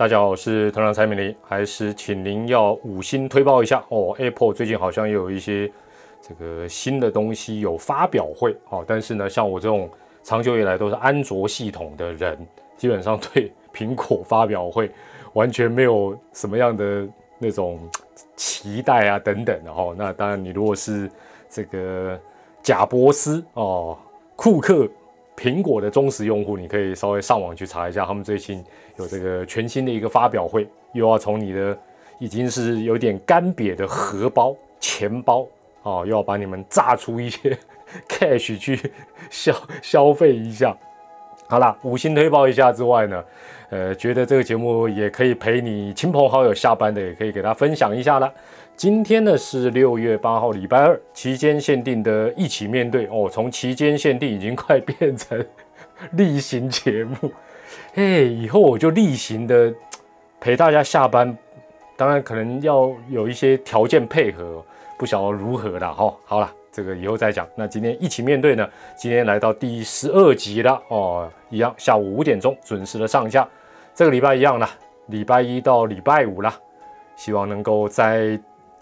大家好，我是团长蔡美玲，还是请您要五星推报一下哦。Apple 最近好像有一些这个新的东西有发表会哦，但是呢，像我这种长久以来都是安卓系统的人，基本上对苹果发表会 完全没有什么样的那种期待啊等等的哈。那当然，你如果是这个贾博斯哦，库克。苹果的忠实用户，你可以稍微上网去查一下，他们最近有这个全新的一个发表会，又要从你的已经是有点干瘪的荷包、钱包啊，又要把你们榨出一些 cash 去 消消费一下。好啦，五星推报一下之外呢，呃，觉得这个节目也可以陪你亲朋好友下班的，也可以给他分享一下了。今天呢是六月八号，礼拜二，期间限定的一起面对哦。从期间限定已经快变成 例行节目，哎，以后我就例行的陪大家下班，当然可能要有一些条件配合，不晓得如何了哈。好了，这个以后再讲。那今天一起面对呢，今天来到第十二集了哦，一样下午五点钟准时的上架。这个礼拜一样了，礼拜一到礼拜五了，希望能够在。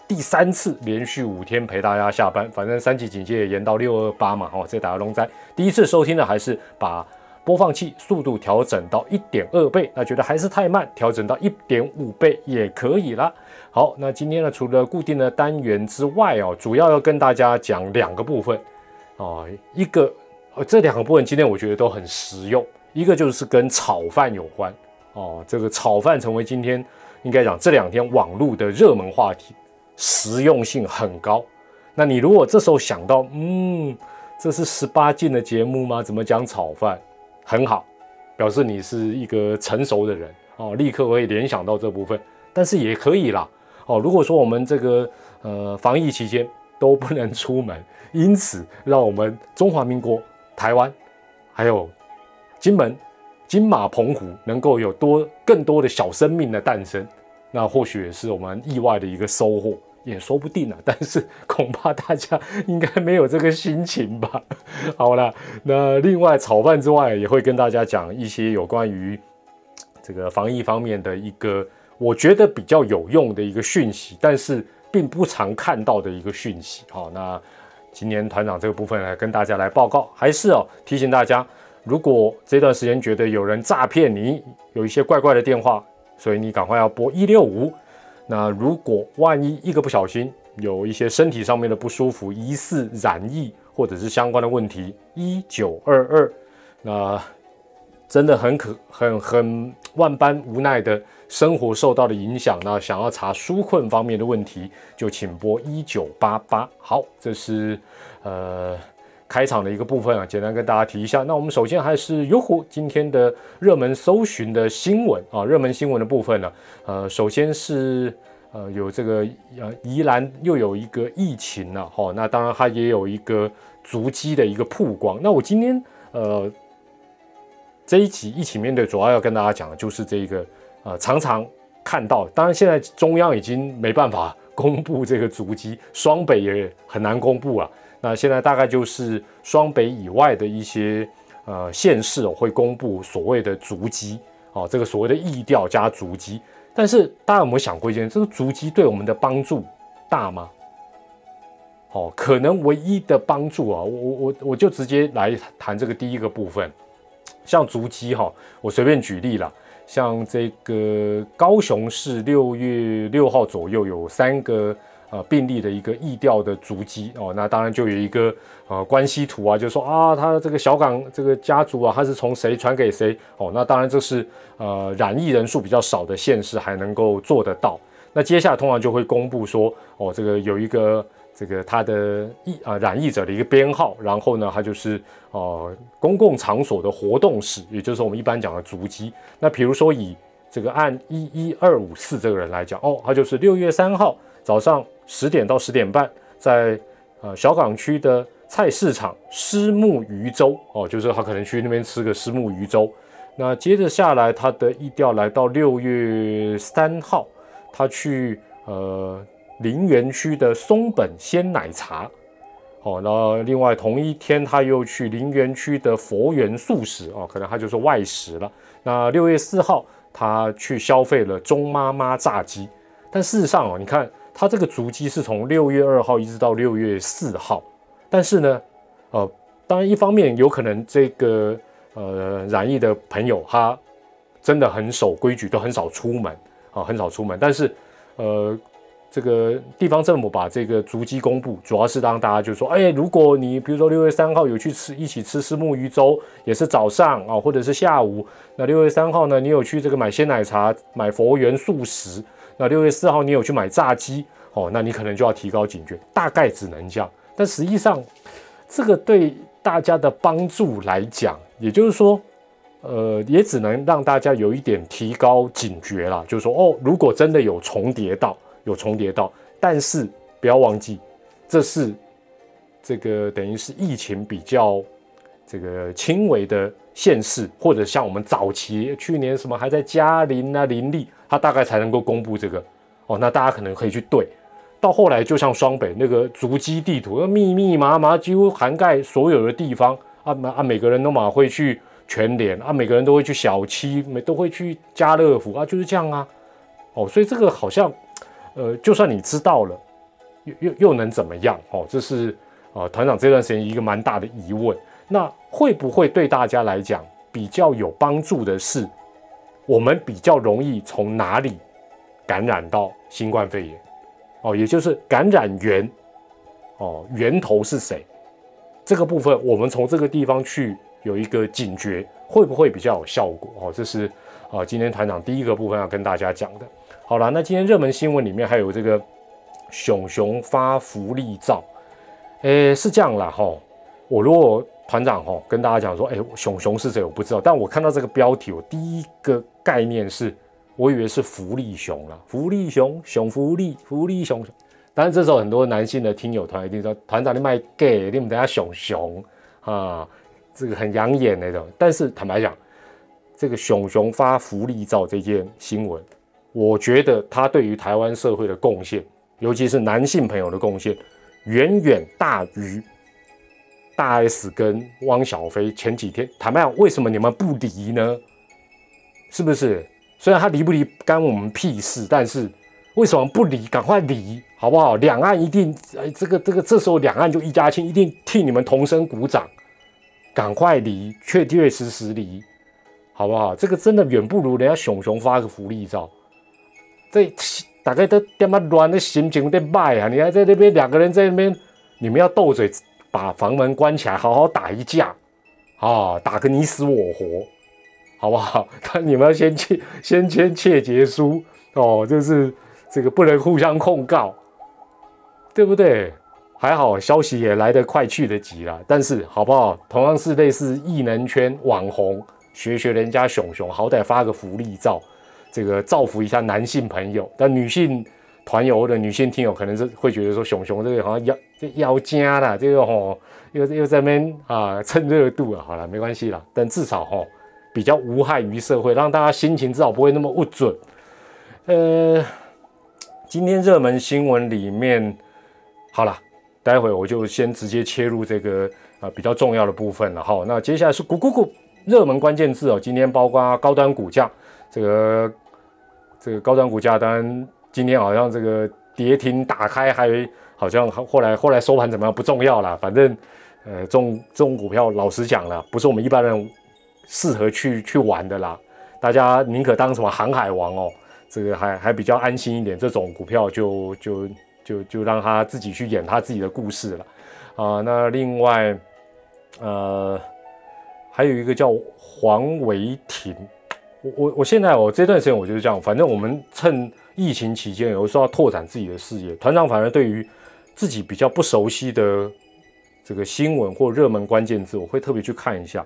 第三次连续五天陪大家下班，反正三级警戒也延到六二八嘛，哦，这打个龙灾。第一次收听的还是把播放器速度调整到一点二倍，那觉得还是太慢，调整到一点五倍也可以了。好，那今天呢，除了固定的单元之外哦，主要要跟大家讲两个部分哦，一个呃这两个部分今天我觉得都很实用，一个就是跟炒饭有关哦，这个炒饭成为今天应该讲这两天网络的热门话题。实用性很高，那你如果这时候想到，嗯，这是十八禁的节目吗？怎么讲炒饭？很好，表示你是一个成熟的人哦，立刻会联想到这部分。但是也可以啦，哦，如果说我们这个呃防疫期间都不能出门，因此让我们中华民国台湾还有金门金马澎湖能够有多更多的小生命的诞生，那或许也是我们意外的一个收获。也说不定啊，但是 恐怕大家应该没有这个心情吧。好了，那另外炒饭之外，也会跟大家讲一些有关于这个防疫方面的一个我觉得比较有用的一个讯息，但是并不常看到的一个讯息。好，那今年团长这个部分来跟大家来报告，还是哦提醒大家，如果这段时间觉得有人诈骗你，有一些怪怪的电话，所以你赶快要拨一六五。那如果万一一个不小心有一些身体上面的不舒服，疑似染疫或者是相关的问题，一九二二，那真的很可很很万般无奈的生活受到了影响，那想要查纾困方面的问题，就请拨一九八八。好，这是呃。开场的一个部分啊，简单跟大家提一下。那我们首先还是优虎今天的热门搜寻的新闻啊，热门新闻的部分呢，呃，首先是呃有这个呃宜兰又有一个疫情了哈，那当然它也有一个足迹的一个曝光。那我今天呃这一集一起面对，主要要跟大家讲的就是这个呃常常看到，当然现在中央已经没办法公布这个足迹，双北也很难公布了。那现在大概就是双北以外的一些呃县市哦，会公布所谓的足迹哦，这个所谓的疫调加足迹。但是大家有没有想过一件，这个足迹对我们的帮助大吗？哦，可能唯一的帮助啊，我我我就直接来谈这个第一个部分，像足迹哈，我随便举例了，像这个高雄市六月六号左右有三个。呃，病例的一个疫调的足迹哦，那当然就有一个呃关系图啊，就说啊，他这个小港这个家族啊，他是从谁传给谁哦，那当然这是呃染疫人数比较少的县市还能够做得到。那接下来通常就会公布说哦，这个有一个这个他的疫啊染疫者的一个编号，然后呢，他就是哦公共场所的活动史，也就是我们一般讲的足迹。那比如说以这个按一一二五四这个人来讲哦，他就是六月三号早上。十点到十点半，在呃小港区的菜市场虱目鱼粥哦，就是他可能去那边吃个虱目鱼粥。那接着下来，他的意调来到六月三号，他去呃林园区的松本鲜奶茶。哦，那另外同一天他又去林园区的佛缘素食哦，可能他就是外食了。那六月四号他去消费了钟妈妈炸鸡，但事实上哦，你看他这个足迹是从六月二号一直到六月四号，但是呢，呃，当然一方面有可能这个呃染疫的朋友他真的很守规矩，都很少出门啊，很少出门，但是呃。这个地方政府把这个足迹公布，主要是让大家就说，哎，如果你比如说六月三号有去吃一起吃吃木鱼粥，也是早上啊，或者是下午，那六月三号呢，你有去这个买鲜奶茶、买佛缘素食，那六月四号你有去买炸鸡，哦，那你可能就要提高警觉，大概只能这样。但实际上，这个对大家的帮助来讲，也就是说，呃，也只能让大家有一点提高警觉啦，就是说，哦，如果真的有重叠到。有重叠到，但是不要忘记，这是这个等于是疫情比较这个轻微的县市，或者像我们早期去年什么还在嘉林啊林立，它大概才能够公布这个哦。那大家可能可以去对，到后来就像双北那个足迹地图，密密麻麻，几乎涵盖所有的地方啊啊，每个人都马会去全联啊，每个人都会去小七，每都会去家乐福啊，就是这样啊。哦，所以这个好像。呃，就算你知道了，又又又能怎么样？哦，这是啊，团长这段时间一个蛮大的疑问。那会不会对大家来讲比较有帮助的是，我们比较容易从哪里感染到新冠肺炎？哦，也就是感染源哦，源头是谁？这个部分我们从这个地方去有一个警觉，会不会比较有效果？哦，这是啊，今天团长第一个部分要跟大家讲的。好了，那今天热门新闻里面还有这个熊熊发福利照，诶，是这样啦哈。我如果团长吼跟大家讲说，诶，熊熊是谁？我不知道。但我看到这个标题，我第一个概念是，我以为是福利熊了，福利熊，熊福利，福利熊。当然，这时候很多男性的听友团一定说，团长你卖 gay，你们等下熊熊啊，这个很养眼那种。但是坦白讲，这个熊熊发福利照这件新闻。我觉得他对于台湾社会的贡献，尤其是男性朋友的贡献，远远大于大 S 跟汪小菲前几天。坦白讲，为什么你们不离呢？是不是？虽然他离不离干我们屁事，但是为什么不离？赶快离，好不好？两岸一定，哎，这个这个，这时候两岸就一家亲，一定替你们同声鼓掌。赶快离，确确实实离，好不好？这个真的远不如人家熊熊发个福利照。这大概都点么乱的心情在卖啊！你还在那边两个人在那边，你们要斗嘴，把房门关起来，好好打一架啊，打个你死我活，好不好？但你们要先签 先签切结书哦，就是这个不能互相控告，对不对？还好消息也来得快去得急了，但是好不好？同样是类似艺能圈网红，学学人家熊熊，好歹发个福利照。这个造福一下男性朋友，但女性团友或者女性听友可能是会觉得说，熊熊这个好像要这妖精了，这个吼又又在那边啊蹭热度啊，好了没关系了，但至少吼比较无害于社会，让大家心情至少不会那么不准。呃，今天热门新闻里面，好了，待会我就先直接切入这个啊比较重要的部分了哈。那接下来是股股股热门关键字哦，今天包括高端股价。这个这个高端股价，当然今天好像这个跌停打开，还好像后来后来收盘怎么样不重要了，反正呃，这种这种股票，老实讲了，不是我们一般人适合去去玩的啦。大家宁可当什么航海王哦，这个还还比较安心一点。这种股票就就就就让他自己去演他自己的故事了啊。那另外呃，还有一个叫黄维廷。我我我现在我这段时间我就是这样，反正我们趁疫情期间，有时候要拓展自己的视野。团长反而对于自己比较不熟悉的这个新闻或热门关键字，我会特别去看一下。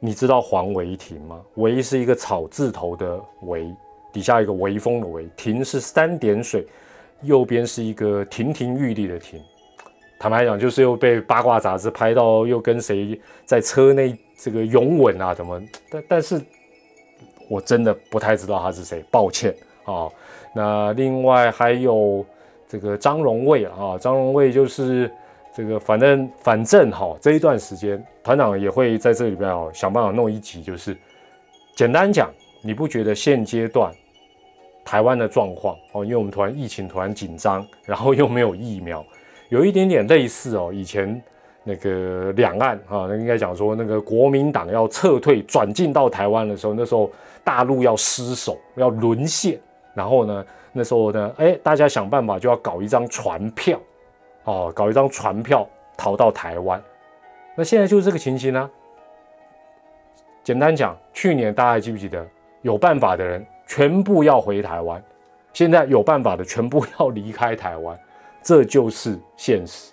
你知道黄维亭吗？维是一个草字头的维，底下一个微风的微，庭是三点水，右边是一个亭亭玉立的亭。坦白讲，就是又被八卦杂志拍到，又跟谁在车内这个拥吻啊？怎么？但但是。我真的不太知道他是谁，抱歉啊。那另外还有这个张荣卫啊，张荣卫就是这个，反正反正哈，这一段时间团长也会在这里边哦，想办法弄一集，就是简单讲，你不觉得现阶段台湾的状况哦，因为我们突然疫情突然紧张，然后又没有疫苗，有一点点类似哦，以前那个两岸啊，那应该讲说那个国民党要撤退转进到台湾的时候，那时候大陆要失守要沦陷，然后呢，那时候呢，哎，大家想办法就要搞一张船票哦，搞一张船票逃到台湾。那现在就是这个情形呢。简单讲，去年大家还记不记得，有办法的人全部要回台湾，现在有办法的全部要离开台湾，这就是现实，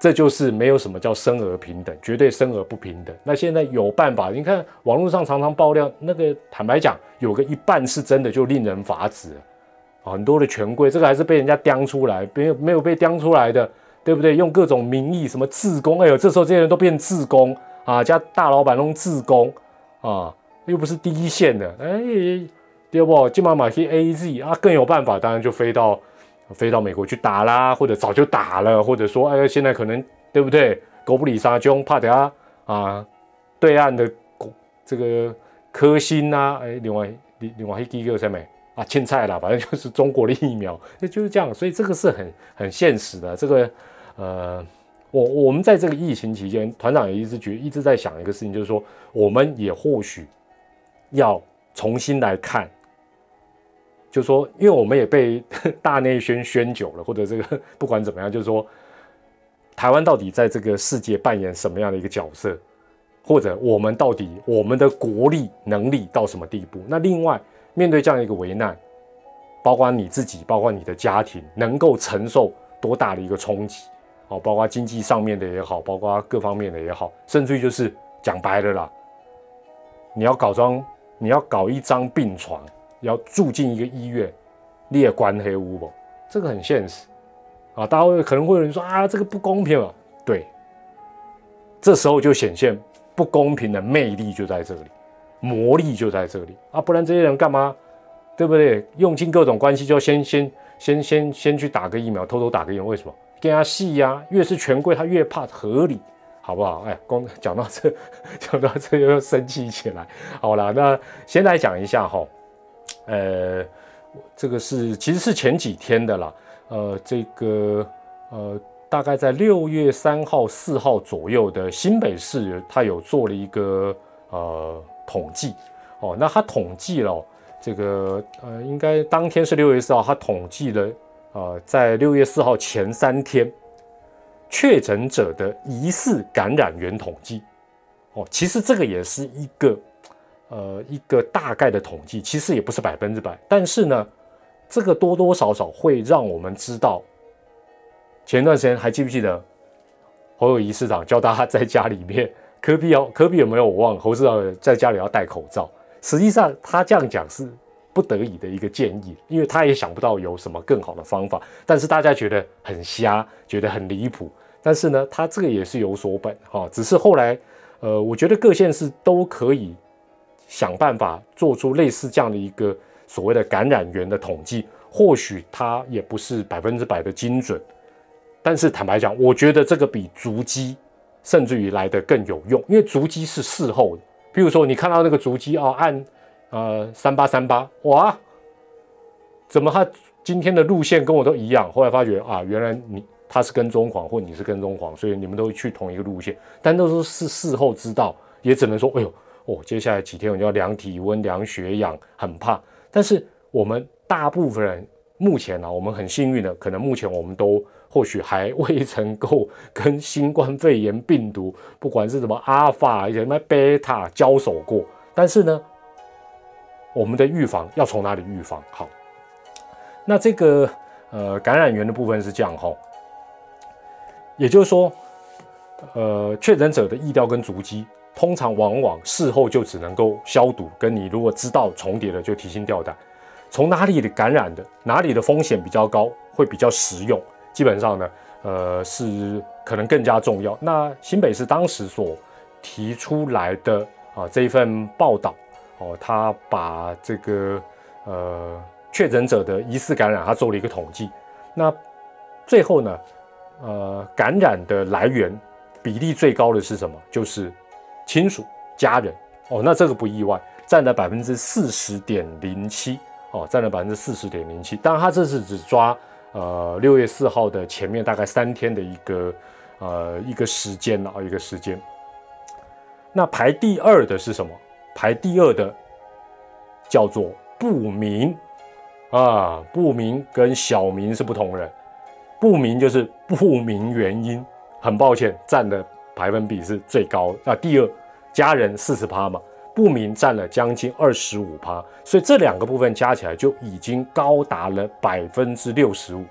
这就是没有什么叫生而平等，绝对生而不平等。那现在有办法，你看网络上常常爆料，那个坦白讲，有个一半是真的，就令人发指很多的权贵，这个还是被人家刁出来，没有没有被刁出来的，对不对？用各种名义，什么自工，哎呦，这时候这些人都变自工。啊，加大老板弄自工啊，又不是第一线的，哎，对不？金马马去 A Z 啊，更有办法，当然就飞到飞到美国去打啦，或者早就打了，或者说，哎，现在可能对不对？狗不理沙中，怕等下啊，对岸的这个科兴啊，哎，另外另另外一个什么啊，青菜啦，反正就是中国的疫苗，那就是这样，所以这个是很很现实的，这个呃。我我们在这个疫情期间，团长也一直觉一直在想一个事情，就是说，我们也或许要重新来看，就说，因为我们也被 大内宣宣久了，或者这个不管怎么样，就是说，台湾到底在这个世界扮演什么样的一个角色，或者我们到底我们的国力能力到什么地步？那另外，面对这样一个危难，包括你自己，包括你的家庭，能够承受多大的一个冲击？哦，包括经济上面的也好，包括各方面的也好，甚至于就是讲白了啦，你要搞张，你要搞一张病床，要住进一个医院，列关黑屋不？这个很现实啊！大家会可能会有人说啊，这个不公平啊。对，这时候就显现不公平的魅力就在这里，魔力就在这里啊！不然这些人干嘛？对不对？用尽各种关系，就先先先先先去打个疫苗，偷偷打个疫苗，为什么？跟他细呀，越是权贵，他越怕合理，好不好？哎，光讲到这，讲到这又生气起来。好了，那先来讲一下哈，呃，这个是其实是前几天的啦，呃，这个呃，大概在六月三号、四号左右的新北市，他有做了一个呃统计哦，那他统计了这个呃，应该当天是六月四号，他统计了。呃，在六月四号前三天，确诊者的疑似感染源统计，哦，其实这个也是一个，呃，一个大概的统计，其实也不是百分之百，但是呢，这个多多少少会让我们知道，前段时间还记不记得侯友谊市长教大家在家里面，科比要科比有没有我忘了，侯市长在家里要戴口罩，实际上他这样讲是。不得已的一个建议，因为他也想不到有什么更好的方法，但是大家觉得很瞎，觉得很离谱。但是呢，他这个也是有所本哈，只是后来，呃，我觉得各县市都可以想办法做出类似这样的一个所谓的感染源的统计，或许它也不是百分之百的精准，但是坦白讲，我觉得这个比足迹甚至于来的更有用，因为足迹是事后的，比如说你看到那个足迹啊，按。呃，三八三八，哇，怎么他今天的路线跟我都一样？后来发觉啊，原来你他是跟踪狂，或你是跟踪狂，所以你们都去同一个路线，但都是事后知道，也只能说，哎呦，哦，接下来几天我就要量体温、量血氧，很怕。但是我们大部分人目前呢，我们很幸运的，可能目前我们都或许还未曾够跟新冠肺炎病毒，不管是什么阿尔法、什么贝塔交手过，但是呢。我们的预防要从哪里预防？好，那这个呃感染源的部分是这样哈，也就是说，呃确诊者的意调跟足迹，通常往往事后就只能够消毒，跟你如果知道重叠了就提心吊胆。从哪里的感染的，哪里的风险比较高，会比较实用。基本上呢，呃是可能更加重要。那新北市当时所提出来的啊这一份报道。哦，他把这个呃确诊者的疑似感染，他做了一个统计。那最后呢，呃，感染的来源比例最高的是什么？就是亲属、家人。哦，那这个不意外。占了百分之四十点零七哦，占了百分之四十点零七。当然，他这是只抓呃六月四号的前面大概三天的一个呃一个时间了啊，一个时间。那排第二的是什么？排第二的叫做不明啊，不明跟小明是不同人，不明就是不明原因，很抱歉，占的百分比是最高啊。第二，家人四十趴嘛，不明占了将近二十五趴，所以这两个部分加起来就已经高达了百分之六十五。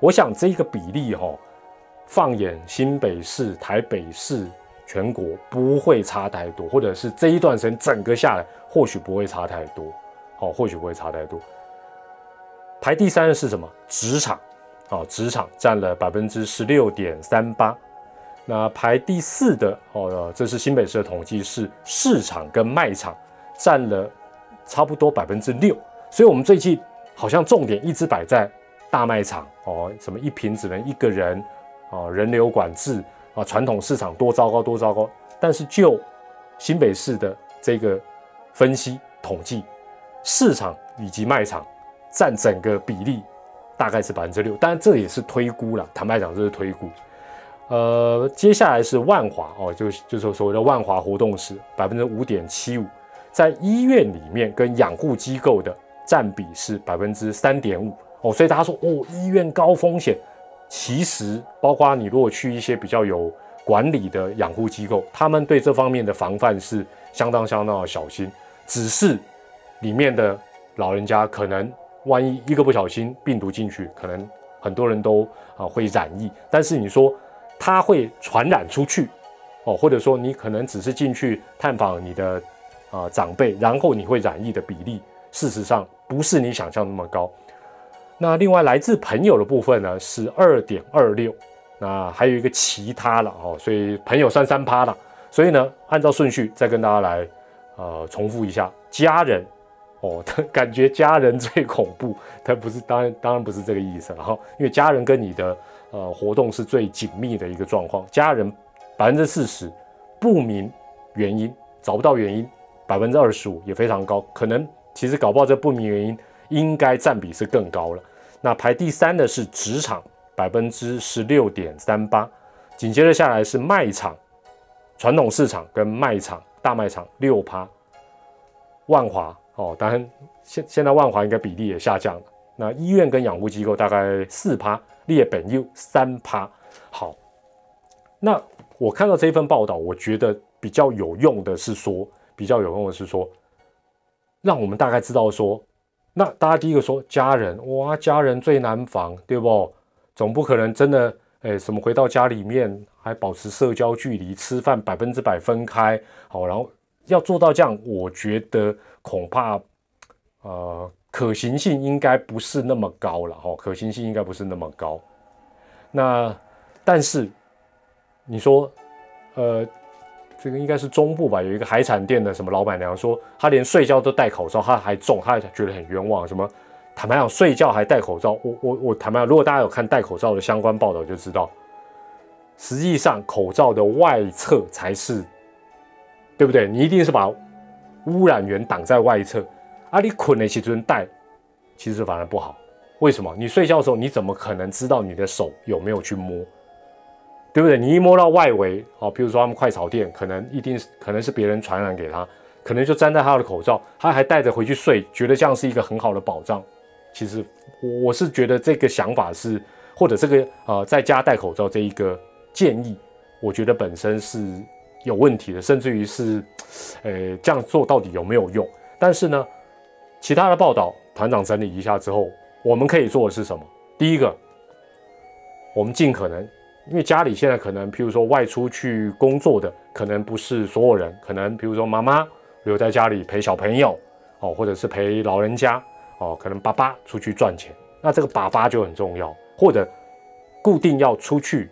我想这个比例哈，放眼新北市、台北市。全国不会差太多，或者是这一段时间整个下来，或许不会差太多，好，或许不会差太多。排第三的是什么？职场，哦，职场占了百分之十六点三八。那排第四的，哦，这是新北市的统计，是市场跟卖场占了差不多百分之六。所以，我们最近好像重点一直摆在大卖场，哦，什么一瓶只能一个人，哦，人流管制。啊，传统市场多糟糕，多糟糕！但是就新北市的这个分析统计，市场以及卖场占整个比例大概是百分之六，当然这也是推估了。坦白讲，这是推估。呃，接下来是万华哦，就就是所谓的万华活动室，百分之五点七五，在医院里面跟养护机构的占比是百分之三点五哦，所以大家说哦，医院高风险。其实，包括你如果去一些比较有管理的养护机构，他们对这方面的防范是相当相当的小心。只是里面的老人家可能万一一个不小心病毒进去，可能很多人都啊会染疫。但是你说它会传染出去哦，或者说你可能只是进去探访你的啊长辈，然后你会染疫的比例，事实上不是你想象那么高。那另外来自朋友的部分呢是二点二六，那还有一个其他了哦，所以朋友算三趴了。所以呢，按照顺序再跟大家来呃重复一下，家人哦，感觉家人最恐怖，他不是当然当然不是这个意思了哈，因为家人跟你的呃活动是最紧密的一个状况，家人百分之四十不明原因找不到原因，百分之二十五也非常高，可能其实搞不好这不明原因。应该占比是更高了。那排第三的是职场，百分之十六点三八。紧接着下来是卖场，传统市场跟卖场大卖场六趴。万华哦，当然现现在万华应该比例也下降了。那医院跟养护机构大概四趴，列本又三趴。好，那我看到这一份报道，我觉得比较有用的是说，比较有用的是说，让我们大概知道说。那大家第一个说家人哇，家人最难防，对不？总不可能真的哎，什么回到家里面还保持社交距离，吃饭百分之百分开，好，然后要做到这样，我觉得恐怕呃可行性应该不是那么高了哈，可行性应该不是那么高。那但是你说呃。这个应该是中部吧，有一个海产店的什么老板娘说，她连睡觉都戴口罩，她还中，她觉得很冤枉。什么坦白讲，睡觉还戴口罩，我我我坦白讲，如果大家有看戴口罩的相关报道，就知道，实际上口罩的外侧才是，对不对？你一定是把污染源挡在外侧，啊，你捆的其中戴，其实反而不好。为什么？你睡觉的时候，你怎么可能知道你的手有没有去摸？对不对？你一摸到外围，哦，比如说他们快炒店，可能一定是可能是别人传染给他，可能就粘在他的口罩，他还带着回去睡，觉得这样是一个很好的保障。其实我是觉得这个想法是，或者这个呃在家戴口罩这一个建议，我觉得本身是有问题的，甚至于是，呃，这样做到底有没有用？但是呢，其他的报道团长整理一下之后，我们可以做的是什么？第一个，我们尽可能。因为家里现在可能，譬如说外出去工作的，可能不是所有人，可能譬如说妈妈留在家里陪小朋友，哦，或者是陪老人家，哦，可能爸爸出去赚钱，那这个爸爸就很重要，或者固定要出去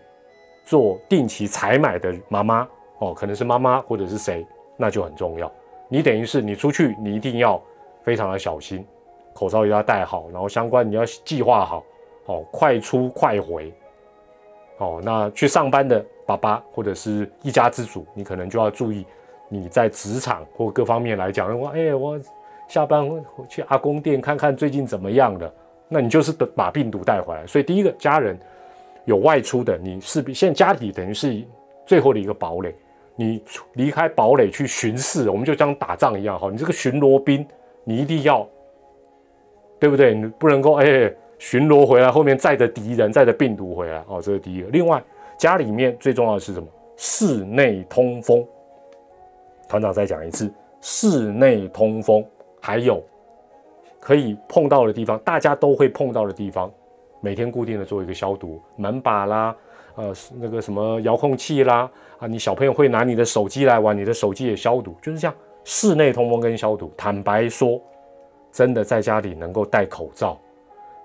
做定期采买的妈妈，哦，可能是妈妈或者是谁，那就很重要。你等于是你出去，你一定要非常的小心，口罩也要戴好，然后相关你要计划好，哦，快出快回。哦，那去上班的爸爸或者是一家之主，你可能就要注意，你在职场或各方面来讲，我哎，我下班去阿公店看看最近怎么样的，那你就是把病毒带回来。所以第一个家人有外出的，你势必现在家里等于是最后的一个堡垒。你离开堡垒去巡视，我们就像打仗一样，哈，你这个巡逻兵，你一定要，对不对？你不能够哎巡逻回来，后面载着敌人，载着病毒回来，哦，这是第一个。另外，家里面最重要的是什么？室内通风。团长再讲一次，室内通风，还有可以碰到的地方，大家都会碰到的地方，每天固定的做一个消毒，门把啦。呃，那个什么遥控器啦，啊，你小朋友会拿你的手机来玩，你的手机也消毒，就是这样，室内通风跟消毒。坦白说，真的在家里能够戴口罩，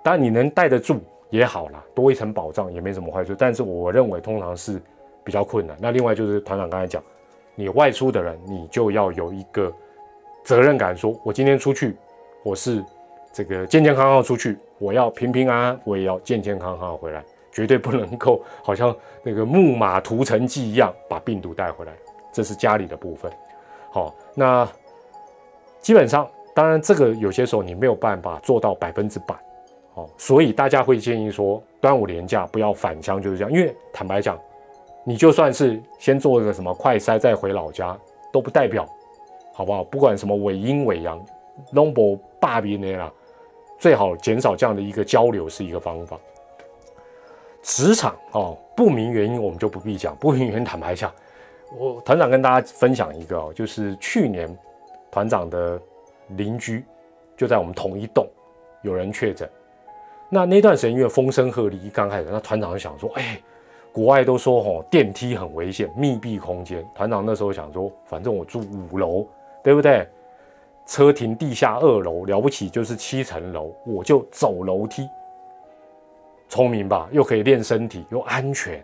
当然你能戴得住也好啦，多一层保障也没什么坏处。但是我认为通常是比较困难。那另外就是团长刚才讲，你外出的人，你就要有一个责任感，说我今天出去，我是这个健健康康出去，我要平平安安，我也要健健康康回来。绝对不能够好像那个木马屠城记一样把病毒带回来，这是家里的部分。好，那基本上，当然这个有些时候你没有办法做到百分之百。好，所以大家会建议说，端午连假不要返乡，就是这样。因为坦白讲，你就算是先做一个什么快筛再回老家，都不代表，好不好？不管什么伪阴伪阳，number 霸别那啦，最好减少这样的一个交流是一个方法。职场哦，不明原因我们就不必讲。不明原因坦白讲，我团长跟大家分享一个哦，就是去年团长的邻居就在我们同一栋，有人确诊。那那段时间因为风声鹤唳，刚开始，那团长就想说，哎，国外都说哦，电梯很危险，密闭空间。团长那时候想说，反正我住五楼，对不对？车停地下二楼，了不起就是七层楼，我就走楼梯。聪明吧，又可以练身体，又安全，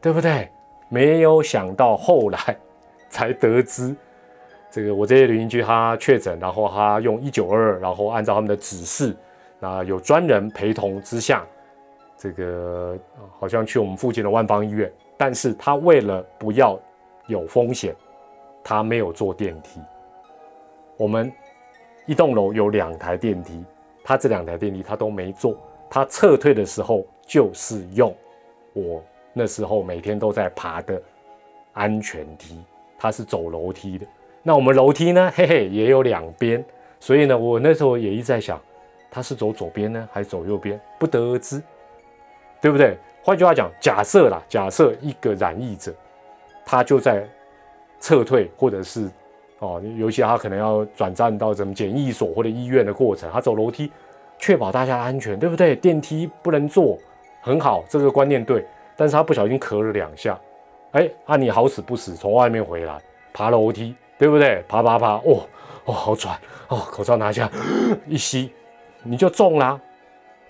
对不对？没有想到后来才得知，这个我这些邻居他确诊，然后他用一九二，然后按照他们的指示，那有专人陪同之下，这个好像去我们附近的万方医院，但是他为了不要有风险，他没有坐电梯。我们一栋楼有两台电梯，他这两台电梯他都没坐。他撤退的时候就是用我那时候每天都在爬的安全梯，他是走楼梯的。那我们楼梯呢？嘿嘿，也有两边，所以呢，我那时候也一直在想，他是走左边呢，还是走右边？不得而知，对不对？换句话讲，假设啦，假设一个染疫者，他就在撤退，或者是哦，尤其他可能要转战到什么检疫所或者医院的过程，他走楼梯。确保大家安全，对不对？电梯不能坐，很好，这个观念对。但是他不小心咳了两下，哎，啊，你好死不死从外面回来，爬楼梯，对不对？爬爬爬，哦哦，好喘，哦，口罩拿下，一吸，你就中啦。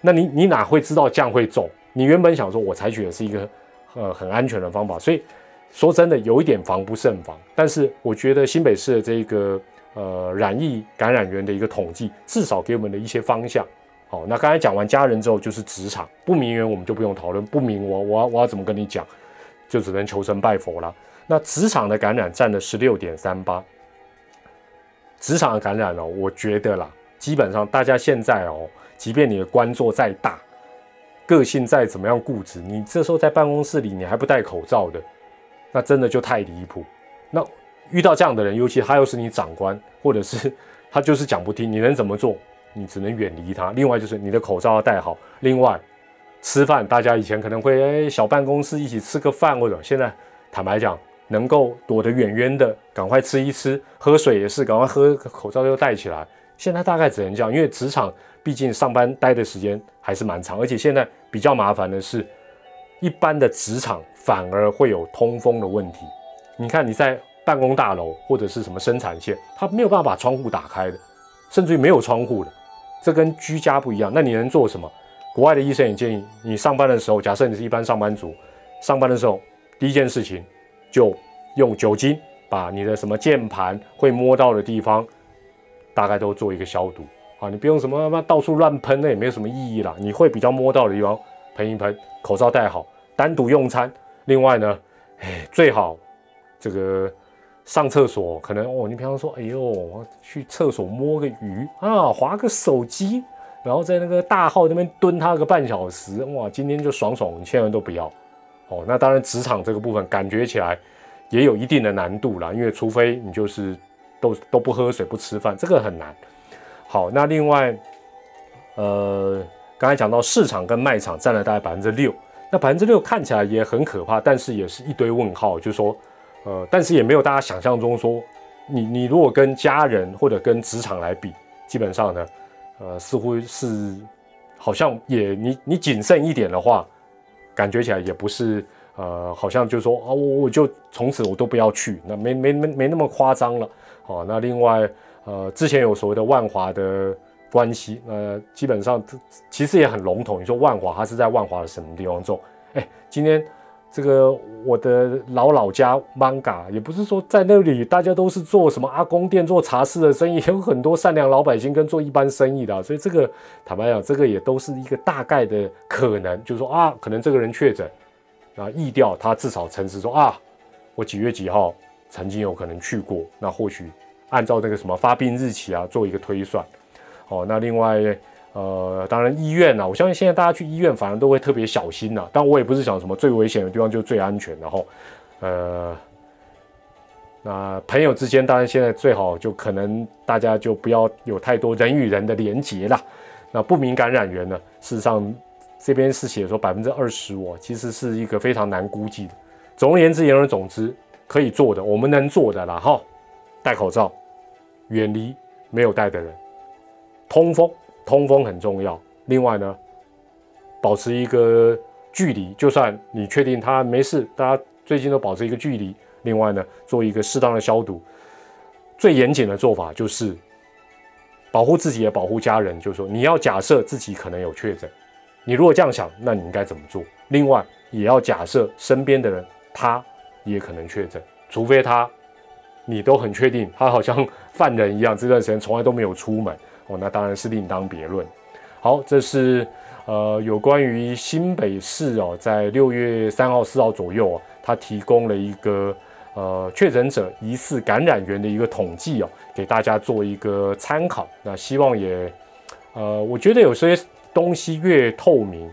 那你你哪会知道这样会中？你原本想说，我采取的是一个呃很安全的方法，所以说真的有一点防不胜防。但是我觉得新北市的这个呃染疫感染源的一个统计，至少给我们的一些方向。好，那刚才讲完家人之后，就是职场不明缘，我们就不用讨论。不明我，我我要怎么跟你讲，就只能求神拜佛了。那职场的感染占了十六点三八，职场的感染哦，我觉得啦，基本上大家现在哦，即便你的官做再大，个性再怎么样固执，你这时候在办公室里你还不戴口罩的，那真的就太离谱。那遇到这样的人，尤其他又是你长官，或者是他就是讲不听，你能怎么做？你只能远离他。另外就是你的口罩要戴好。另外，吃饭大家以前可能会哎小办公室一起吃个饭或者现在坦白讲，能够躲得远远的，赶快吃一吃。喝水也是赶快喝，口罩又戴起来。现在大概只能这样，因为职场毕竟上班待的时间还是蛮长，而且现在比较麻烦的是，一般的职场反而会有通风的问题。你看你在办公大楼或者是什么生产线，它没有办法把窗户打开的，甚至于没有窗户的。这跟居家不一样，那你能做什么？国外的医生也建议你上班的时候，假设你是一般上班族，上班的时候第一件事情就用酒精把你的什么键盘会摸到的地方，大概都做一个消毒啊。你不用什么到处乱喷，那也没有什么意义啦。你会比较摸到的地方喷一喷，口罩戴好，单独用餐。另外呢，哎，最好这个上厕所可能哦，你比方说，哎呦，我去厕所摸个鱼啊，划个手机，然后在那个大号那边蹲他个半小时，哇，今天就爽爽，你千万都不要哦。那当然，职场这个部分感觉起来也有一定的难度啦，因为除非你就是都都不喝水不吃饭，这个很难。好，那另外，呃，刚才讲到市场跟卖场占了大概百分之六，那百分之六看起来也很可怕，但是也是一堆问号，就是说。呃，但是也没有大家想象中说，你你如果跟家人或者跟职场来比，基本上呢，呃，似乎是好像也你你谨慎一点的话，感觉起来也不是呃，好像就说啊，我我就从此我都不要去，那没没没没那么夸张了。好，那另外呃，之前有所谓的万华的关系，呃，基本上其实也很笼统。你说万华，它是在万华的什么地方种？哎，今天。这个我的老老家漫画也不是说在那里大家都是做什么阿公店做茶室的生意，有很多善良老百姓跟做一般生意的，所以这个坦白讲，这个也都是一个大概的可能，就是说啊，可能这个人确诊，啊，意调他至少诚实说啊，我几月几号曾经有可能去过，那或许按照那个什么发病日期啊做一个推算，哦，那另外。呃，当然医院呢，我相信现在大家去医院反而都会特别小心呐。但我也不是想什么最危险的地方就是最安全，然后，呃，那朋友之间当然现在最好就可能大家就不要有太多人与人的连结了。那不明感染源呢，事实上这边是写说百分之二十五，其实是一个非常难估计的。总而言之，言而总之，可以做的，我们能做的啦，哈，戴口罩，远离没有戴的人，通风。通风很重要。另外呢，保持一个距离，就算你确定他没事，大家最近都保持一个距离。另外呢，做一个适当的消毒。最严谨的做法就是保护自己也保护家人。就是说，你要假设自己可能有确诊，你如果这样想，那你应该怎么做？另外，也要假设身边的人他也可能确诊，除非他你都很确定他好像 犯人一样，这段时间从来都没有出门。哦，那当然是另当别论。好，这是呃有关于新北市哦，在六月三号、四号左右哦，他提供了一个呃确诊者疑似感染源的一个统计哦，给大家做一个参考。那希望也呃，我觉得有些东西越透明，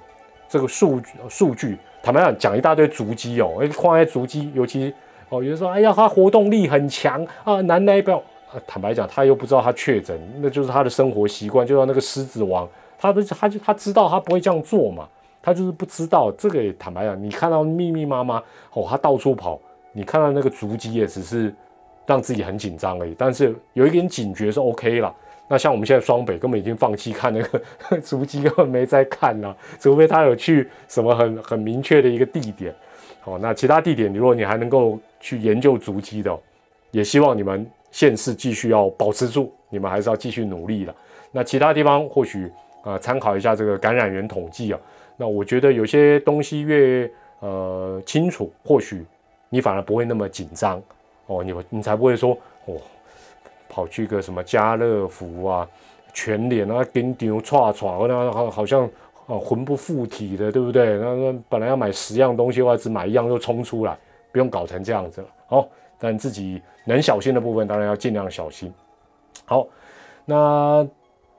这个数数据，坦白讲，讲一大堆足迹哦，哎，放在足迹，尤其哦，有人说，哎呀，他活动力很强啊，男代表。坦白讲，他又不知道他确诊，那就是他的生活习惯。就像那个狮子王，他不是他就他知道他不会这样做嘛，他就是不知道这个。坦白讲，你看到密密麻麻哦，他到处跑，你看到那个足迹也只是让自己很紧张而已。但是有一点警觉是 OK 了。那像我们现在双北根本已经放弃看那个 足迹，根本没在看了，除非他有去什么很很明确的一个地点。好，那其他地点，如果你还能够去研究足迹的，也希望你们。县市继续要保持住，你们还是要继续努力的。那其他地方或许呃参考一下这个感染源统计啊。那我觉得有些东西越呃清楚，或许你反而不会那么紧张哦。你你才不会说哦，跑去个什么家乐福啊、全联啊，跟丢串串，那好好像啊魂不附体的，对不对？那那本来要买十样东西的话，只买一样就冲出来，不用搞成这样子了。好。但自己能小心的部分，当然要尽量小心。好，那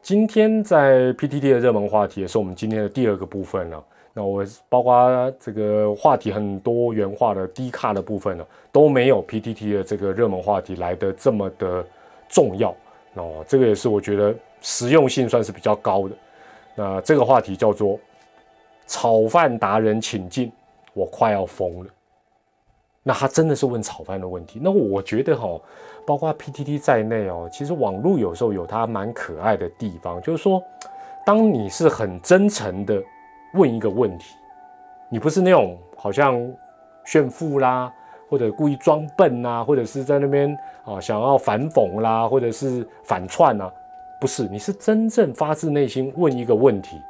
今天在 PTT 的热门话题也是我们今天的第二个部分了。那我包括这个话题很多元化的低卡的部分呢，都没有 PTT 的这个热门话题来的这么的重要。哦，这个也是我觉得实用性算是比较高的。那这个话题叫做“炒饭达人请进”，我快要疯了。那他真的是问炒饭的问题？那我觉得哈，包括 PTT 在内哦，其实网络有时候有它蛮可爱的地方，就是说，当你是很真诚的问一个问题，你不是那种好像炫富啦，或者故意装笨呐，或者是在那边啊想要反讽啦，或者是反串啊，不是，你是真正发自内心问一个问题，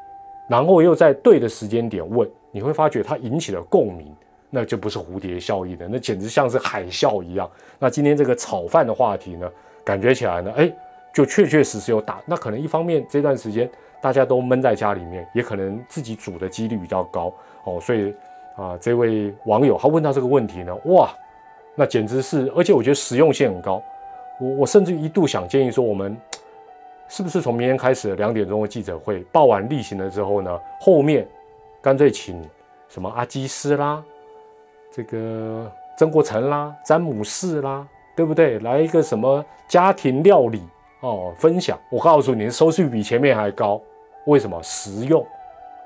然后又在对的时间点问，你会发觉它引起了共鸣。那就不是蝴蝶效应的，那简直像是海啸一样。那今天这个炒饭的话题呢，感觉起来呢，哎，就确确实实有打。那可能一方面这段时间大家都闷在家里面，也可能自己煮的几率比较高哦。所以啊，这位网友他问到这个问题呢，哇，那简直是，而且我觉得实用性很高。我我甚至一度想建议说，我们是不是从明天开始两点钟的记者会报完例行了之后呢，后面干脆请什么阿基斯啦，这个曾国成啦，詹姆士啦，对不对？来一个什么家庭料理哦，分享。我告诉你，收视率比前面还高，为什么？实用。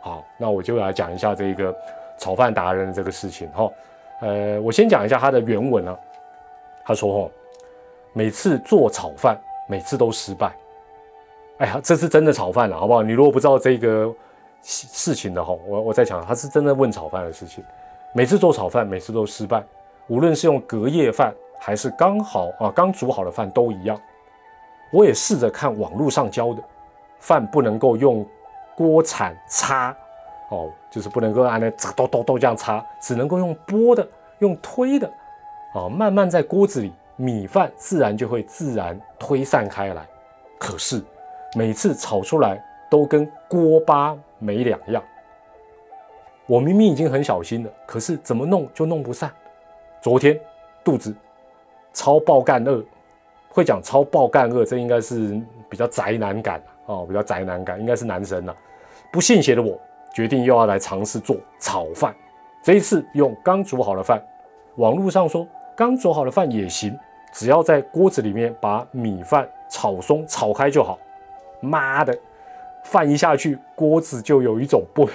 好，那我就来讲一下这个炒饭达人的这个事情哈。呃，我先讲一下他的原文啊。他说：“哦，每次做炒饭，每次都失败。哎呀，这是真的炒饭了，好不好？你如果不知道这个事情的哈，我我再讲，他是真的问炒饭的事情。每次做炒饭，每次都失败。无论是用隔夜饭，还是刚好啊刚煮好的饭，都一样。我也试着看网络上教的，饭不能够用。”锅铲擦，哦，就是不能够按那咚咚咚这样擦，只能够用拨的，用推的，哦，慢慢在锅子里，米饭自然就会自然推散开来。可是每次炒出来都跟锅巴没两样。我明明已经很小心了，可是怎么弄就弄不散。昨天肚子超爆干饿，会讲超爆干饿，这应该是比较宅男感。哦，比较宅男感，应该是男生了。不信邪的我，决定又要来尝试做炒饭。这一次用刚煮好的饭，网络上说刚煮好的饭也行，只要在锅子里面把米饭炒松、炒开就好。妈的，饭一下去，锅子就有一种不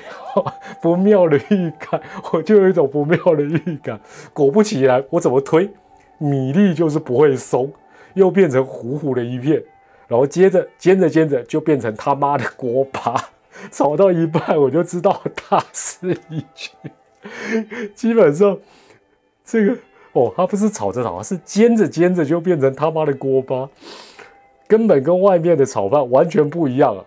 不妙的预感，我就有一种不妙的预感。果不其然，我怎么推，米粒就是不会松，又变成糊糊的一片。然后接着煎着煎着就变成他妈的锅巴，炒到一半我就知道大势已去。基本上这个哦，它不是炒着炒，是煎着煎着就变成他妈的锅巴，根本跟外面的炒饭完全不一样啊！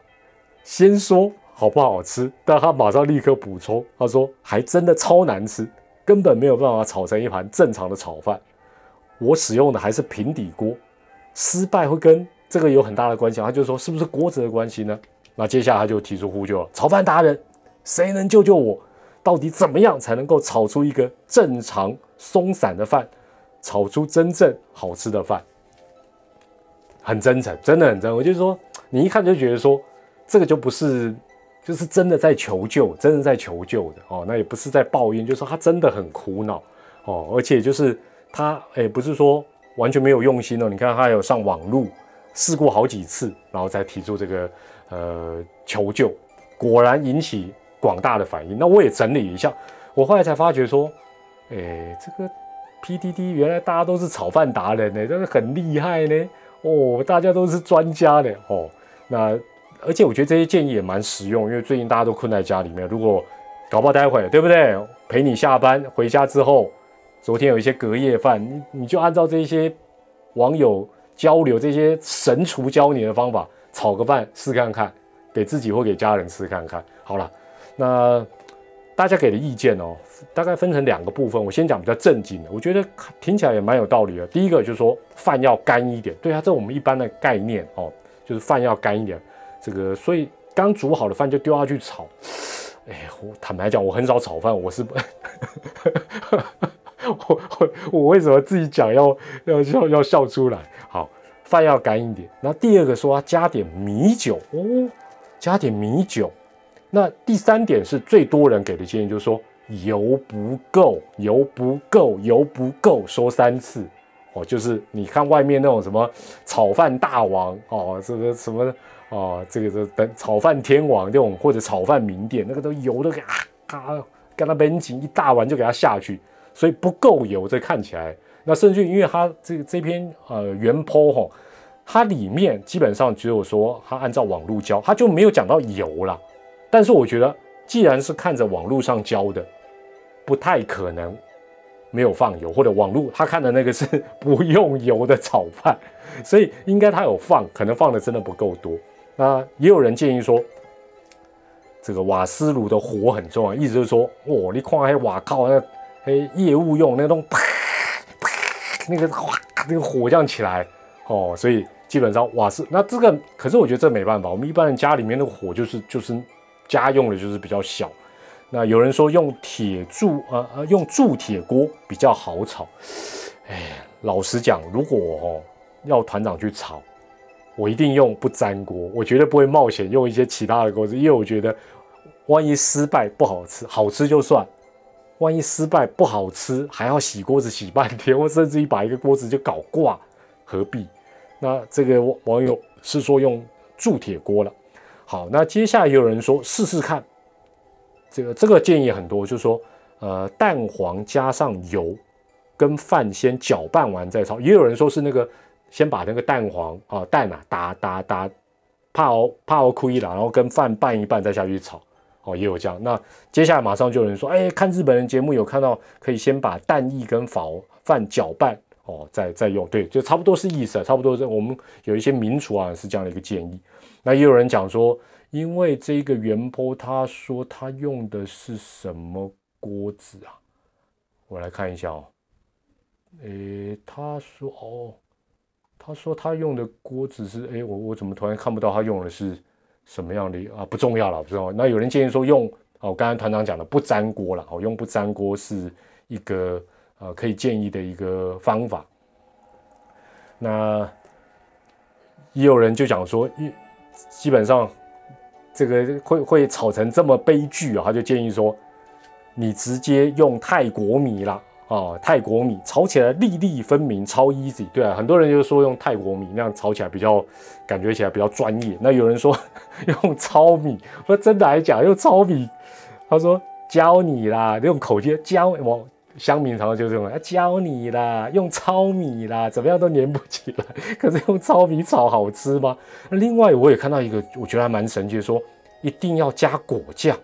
先说好不好吃，但他马上立刻补充，他说还真的超难吃，根本没有办法炒成一盘正常的炒饭。我使用的还是平底锅，失败会跟。这个有很大的关系，他就说是不是锅子的关系呢？那接下来他就提出呼救了，炒饭达人，谁能救救我？到底怎么样才能够炒出一个正常松散的饭，炒出真正好吃的饭？很真诚，真的很真。我就是说，你一看就觉得说，这个就不是，就是真的在求救，真的在求救的哦。那也不是在抱怨，就是说他真的很苦恼哦，而且就是他，哎，不是说完全没有用心哦。你看他有上网路。试过好几次，然后再提出这个呃求救，果然引起广大的反应。那我也整理一下，我后来才发觉说，哎，这个 PDD 原来大家都是炒饭达人呢，真是很厉害呢。哦，大家都是专家的哦。那而且我觉得这些建议也蛮实用，因为最近大家都困在家里面，如果搞不好待会对不对？陪你下班回家之后，昨天有一些隔夜饭，你你就按照这些网友。交流这些神厨教你的方法，炒个饭试看看，给自己或给家人吃看看。好了，那大家给的意见哦，大概分成两个部分。我先讲比较正经的，我觉得听起来也蛮有道理的。第一个就是说饭要干一点，对啊，这我们一般的概念哦，就是饭要干一点。这个所以刚煮好的饭就丢下去炒。哎，我坦白讲，我很少炒饭，我是。我我我为什么自己讲要要要要笑出来？好，饭要干一点。那第二个说加点米酒哦，加点米酒。那第三点是最多人给的建议，就是说油不够，油不够，油不够，说三次哦。就是你看外面那种什么炒饭大王哦，这个什么哦，这个这等炒饭天王这种或者炒饭名店，那个都油都给啊啊，跟他绷紧一大碗就给他下去。所以不够油，这看起来，那甚至因为它这这篇呃原剖哈，它里面基本上只有说它按照网络教，它就没有讲到油了。但是我觉得，既然是看着网络上教的，不太可能没有放油，或者网络他看的那个是 不用油的炒饭，所以应该他有放，可能放的真的不够多。那也有人建议说，这个瓦斯炉的火很重要，意思就是说，哦，你看那瓦靠那。嘿，业务用那种啪啪，那个哗，那个火这样起来哦，所以基本上瓦斯那这个，可是我觉得这没办法，我们一般人家里面的火就是就是家用的，就是比较小。那有人说用铁铸呃呃用铸铁锅比较好炒，哎，老实讲，如果哦要团长去炒，我一定用不粘锅，我绝对不会冒险用一些其他的锅子，因为我觉得万一失败不好吃，好吃就算，万一失败不好吃，还要洗锅子洗半天，或甚至于把一个锅子就搞挂，何必？那这个网友是说用铸铁锅了。好，那接下来也有人说试试看，这个这个建议很多，就是说，呃，蛋黄加上油跟饭先搅拌完再炒。也有人说是那个先把那个蛋黄啊蛋啊打打打泡泡亏了，然后跟饭拌一拌再下去炒。哦，也有这样。那接下来马上就有人说，哎，看日本人节目有看到可以先把蛋液跟饭饭搅拌哦，再再用。对，就差不多是意思，差不多是我们有一些名厨啊是这样的一个建议。那也有人讲说。因为这个原坡，他说他用的是什么锅子啊？我来看一下哦。诶，他说哦，他说他用的锅子是诶，我我怎么突然看不到他用的是什么样的啊？不重要了，不重要。那有人建议说用哦，刚刚团长讲的不粘锅了，哦，用不粘锅是一个呃可以建议的一个方法。那也有人就讲说，一基本上。这个会会炒成这么悲剧啊？他就建议说，你直接用泰国米啦，啊，泰国米炒起来粒粒分明，超 easy。对啊，很多人就是说用泰国米那样炒起来比较感觉起来比较专业。那有人说 用糙米，说真的还假？用糙米？他说教你啦，用口诀教我。香米常常就这种，要教你啦，用糙米啦，怎么样都粘不起来。可是用糙米炒好吃吗？另外我也看到一个，我觉得还蛮神奇，说一定要加果酱。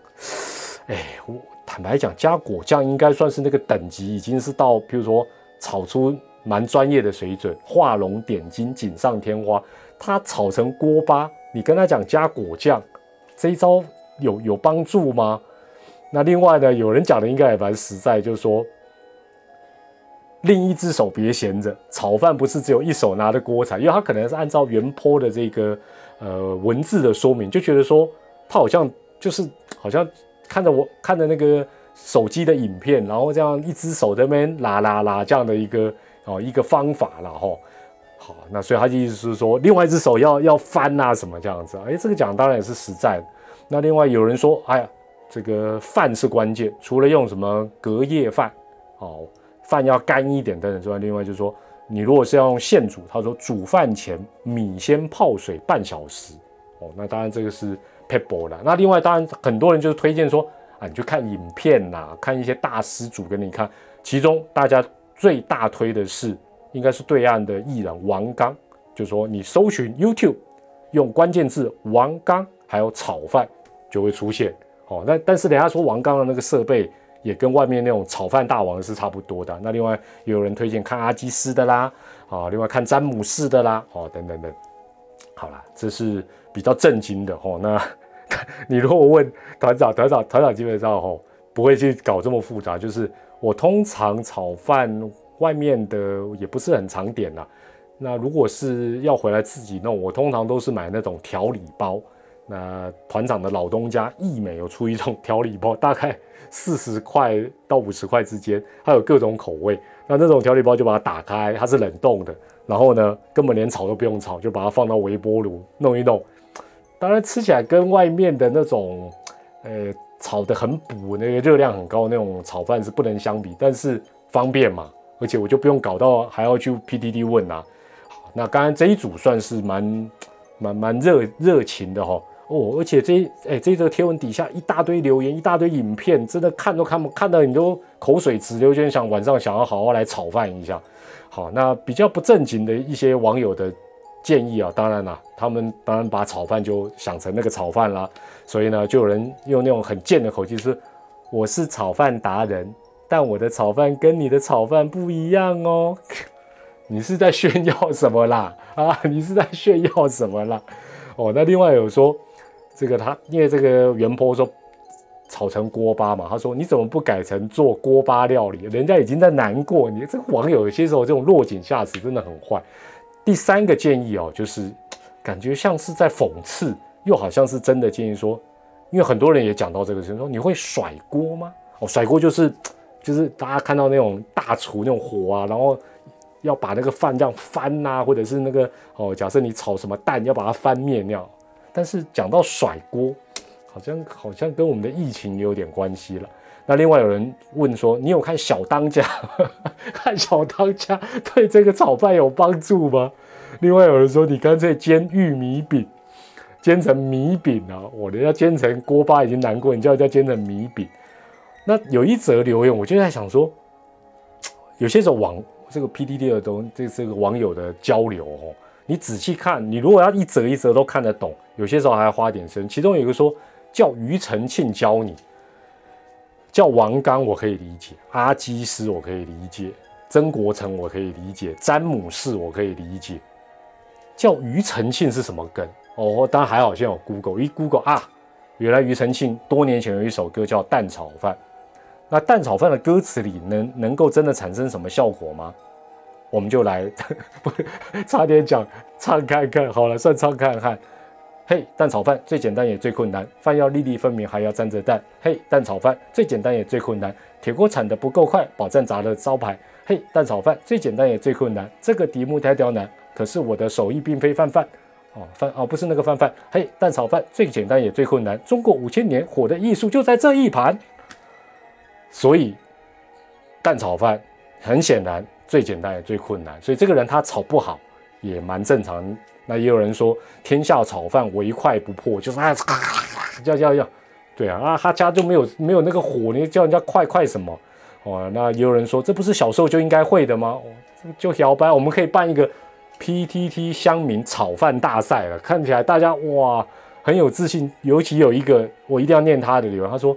哎，我坦白讲，加果酱应该算是那个等级，已经是到，比如说炒出蛮专业的水准，画龙点睛，锦上添花。它炒成锅巴，你跟他讲加果酱，这一招有有帮助吗？那另外呢，有人讲的应该也蛮实在，就是说。另一只手别闲着，炒饭不是只有一手拿着锅铲，因为他可能是按照原坡的这个呃文字的说明，就觉得说他好像就是好像看着我看着那个手机的影片，然后这样一只手在那边拉拉拉这样的一个哦一个方法了哈。好，那所以他的意思是说，另外一只手要要翻啊什么这样子，哎，这个讲当然也是实在的。那另外有人说，哎呀，这个饭是关键，除了用什么隔夜饭，哦。饭要干一点等等之外，另外就是说，你如果是要用现煮，他说煮饭前米先泡水半小时哦。那当然这个是 pebble 啦。那另外当然很多人就是推荐说啊，你去看影片呐，看一些大师组给你看。其中大家最大推的是应该是对岸的艺人王刚，就是说你搜寻 YouTube 用关键字王刚还有炒饭就会出现哦。那但是人家说王刚的那个设备。也跟外面那种炒饭大王是差不多的。那另外也有人推荐看阿基斯的啦，啊，另外看詹姆士的啦，哦，等等等。好了，这是比较震惊的哦。那你如果问团长，团长，团长基本上哦不会去搞这么复杂。就是我通常炒饭外面的也不是很常点啦。那如果是要回来自己弄，我通常都是买那种调理包。那团长的老东家益美有出一种调理包，大概。四十块到五十块之间，它有各种口味。那那种调理包就把它打开，它是冷冻的。然后呢，根本连炒都不用炒，就把它放到微波炉弄一弄。当然吃起来跟外面的那种，呃，炒的很补、那个热量很高那种炒饭是不能相比。但是方便嘛，而且我就不用搞到还要去 PDD 问啊。好，那刚刚这一组算是蛮蛮蛮热热情的哈。哦，而且这哎，这则贴文底下一大堆留言，一大堆影片，真的看都看不看到你都口水直流，就想晚上想要好好来炒饭一下。好，那比较不正经的一些网友的建议啊，当然啦，他们当然把炒饭就想成那个炒饭啦，所以呢，就有人用那种很贱的口气是：我是炒饭达人，但我的炒饭跟你的炒饭不一样哦。你是在炫耀什么啦？啊，你是在炫耀什么啦？哦，那另外有说。这个他因为这个袁坡说炒成锅巴嘛，他说你怎么不改成做锅巴料理？人家已经在难过，你这个网友有些时候这种落井下石真的很坏。第三个建议哦，就是感觉像是在讽刺，又好像是真的建议说，因为很多人也讲到这个事，说你会甩锅吗？哦，甩锅就是就是大家看到那种大厨那种火啊，然后要把那个饭这样翻呐，或者是那个哦，假设你炒什么蛋要把它翻面那样。但是讲到甩锅，好像好像跟我们的疫情也有点关系了。那另外有人问说，你有看小当家？看小当家对这个炒饭有帮助吗？另外有人说，你干脆煎玉米饼，煎成米饼啊！我人家煎成锅巴已经难过，你叫人家煎成米饼。那有一则留言，我就在想说，有些时候网这个 PDD 的东，这这个网友的交流哦，你仔细看，你如果要一则一则都看得懂，有些时候还要花点心。其中有一个说叫庾澄庆教你，叫王刚我可以理解，阿基斯我可以理解，曾国成我可以理解，詹姆士我可以理解，叫庾澄庆是什么梗？哦，当然还好，现在有 Google，一 Google 啊，原来庾澄庆多年前有一首歌叫《蛋炒饭》。那蛋炒饭的歌词里能能够真的产生什么效果吗？我们就来，不差点讲唱看看，好了，算唱看看。嘿，蛋炒饭最简单也最困难，饭要粒粒分明，还要沾着蛋。嘿，蛋炒饭最简单也最困难，铁锅铲的不够快，保证砸了招牌。嘿，蛋炒饭最简单也最困难，这个题目太刁难，可是我的手艺并非泛泛。哦，饭哦，不是那个饭饭。嘿，蛋炒饭最简单也最困难，中国五千年火的艺术就在这一盘。所以，蛋炒饭很显然最简单也最困难，所以这个人他炒不好也蛮正常。那也有人说天下炒饭唯快不破，就是啊，要要要，对啊，啊他家就没有没有那个火，你叫人家快快什么？哦，那也有人说这不是小时候就应该会的吗？就摇摆，我们可以办一个 PTT 乡民炒饭大赛了，看起来大家哇很有自信，尤其有一个我一定要念他的理由，他说。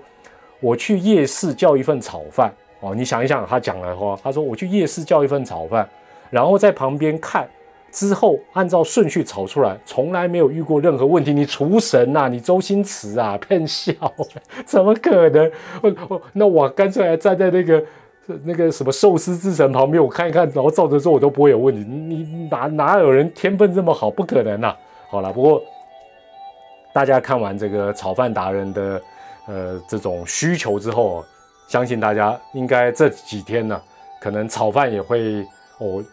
我去夜市叫一份炒饭哦，你想一想，他讲的话，他说我去夜市叫一份炒饭，然后在旁边看，之后按照顺序炒出来，从来没有遇过任何问题。你厨神呐，你周星驰啊，骗笑，怎么可能？我我那我干脆还站在那个 那个什么寿司之神旁边，我看一看，然后照着做，我都不会有问题。你哪哪有人天分这么好？不可能呐！好了，不过大家看完这个炒饭达人的。呃，这种需求之后，相信大家应该这几天呢，可能炒饭也会哦。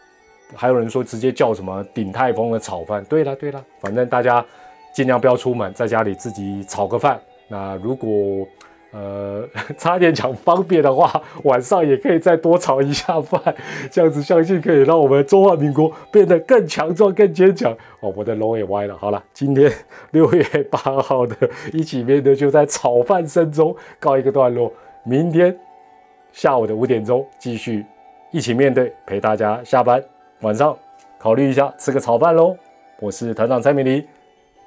还有人说直接叫什么鼎泰丰的炒饭。对了对了，反正大家尽量不要出门，在家里自己炒个饭。那如果呃，差点讲方便的话，晚上也可以再多炒一下饭，这样子相信可以让我们中华民国变得更强壮、更坚强。哦，我的楼也歪了。好了，今天六月八号的一起面对就在炒饭声中告一个段落。明天下午的五点钟继续一起面对，陪大家下班。晚上考虑一下吃个炒饭喽。我是团长蔡明黎。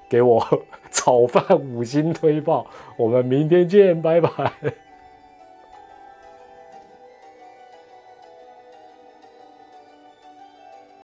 给我 炒饭五星推爆，我们明天见，拜拜。